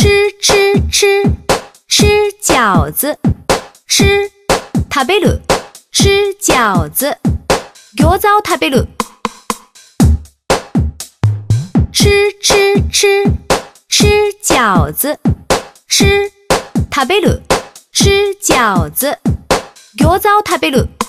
吃吃吃吃饺子，吃塔贝鲁，吃饺子，脚走塔贝鲁。吃吃吃吃饺子，吃塔贝鲁，吃饺子，脚吃吃吃吃